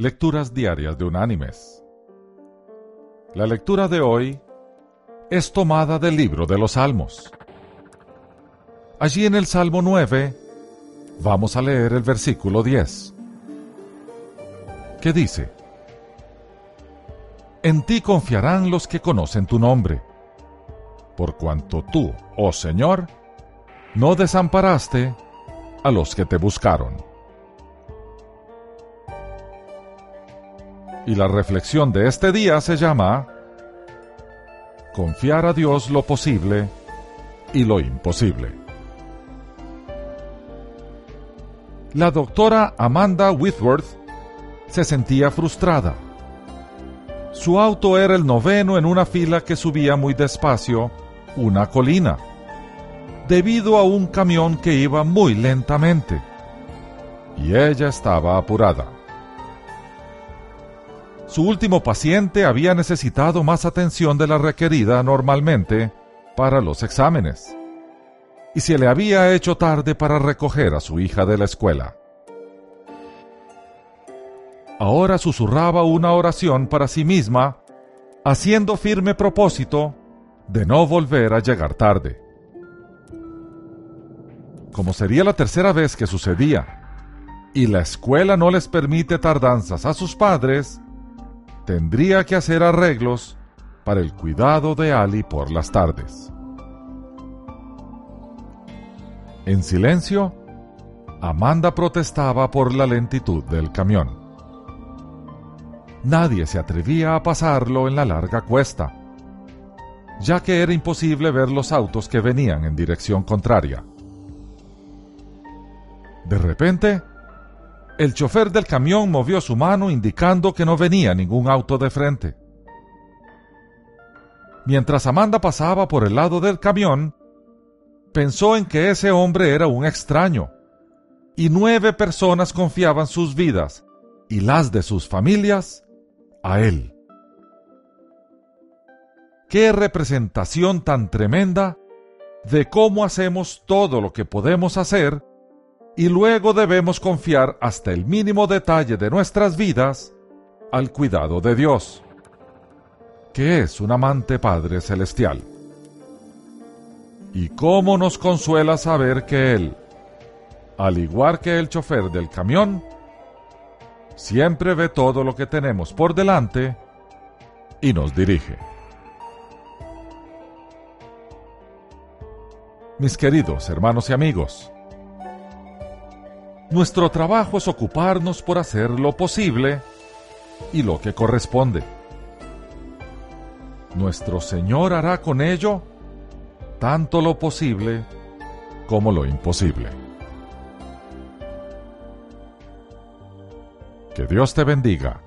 Lecturas Diarias de Unánimes. La lectura de hoy es tomada del libro de los Salmos. Allí en el Salmo 9 vamos a leer el versículo 10, que dice, En ti confiarán los que conocen tu nombre, por cuanto tú, oh Señor, no desamparaste a los que te buscaron. Y la reflexión de este día se llama Confiar a Dios lo posible y lo imposible. La doctora Amanda Whitworth se sentía frustrada. Su auto era el noveno en una fila que subía muy despacio una colina, debido a un camión que iba muy lentamente. Y ella estaba apurada. Su último paciente había necesitado más atención de la requerida normalmente para los exámenes, y se le había hecho tarde para recoger a su hija de la escuela. Ahora susurraba una oración para sí misma, haciendo firme propósito de no volver a llegar tarde. Como sería la tercera vez que sucedía, y la escuela no les permite tardanzas a sus padres, tendría que hacer arreglos para el cuidado de Ali por las tardes. En silencio, Amanda protestaba por la lentitud del camión. Nadie se atrevía a pasarlo en la larga cuesta, ya que era imposible ver los autos que venían en dirección contraria. De repente, el chofer del camión movió su mano indicando que no venía ningún auto de frente. Mientras Amanda pasaba por el lado del camión, pensó en que ese hombre era un extraño, y nueve personas confiaban sus vidas y las de sus familias a él. Qué representación tan tremenda de cómo hacemos todo lo que podemos hacer y luego debemos confiar hasta el mínimo detalle de nuestras vidas al cuidado de Dios, que es un amante Padre Celestial. Y cómo nos consuela saber que Él, al igual que el chofer del camión, siempre ve todo lo que tenemos por delante y nos dirige. Mis queridos hermanos y amigos, nuestro trabajo es ocuparnos por hacer lo posible y lo que corresponde. Nuestro Señor hará con ello tanto lo posible como lo imposible. Que Dios te bendiga